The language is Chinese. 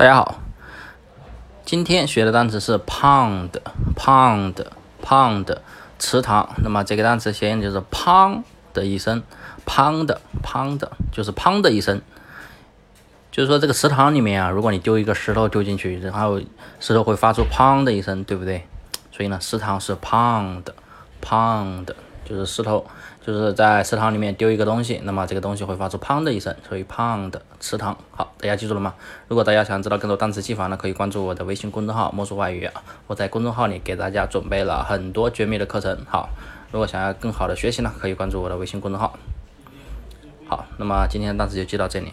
大家好，今天学的单词是 pound，pound，pound，池塘。那么这个单词谐音就是 “pong” 的一声，pound，pound 就是“砰”的一声。就是说这个池塘里面啊，如果你丢一个石头丢进去，然后石头会发出“砰”的一声，对不对？所以呢，池塘是 pound，pound。就是石头，就是在池塘里面丢一个东西，那么这个东西会发出“砰”的一声，所以“砰”的池塘。好，大家记住了吗？如果大家想知道更多单词记法呢，可以关注我的微信公众号“魔术外语”，我在公众号里给大家准备了很多绝密的课程。好，如果想要更好的学习呢，可以关注我的微信公众号。好，那么今天单词就记到这里。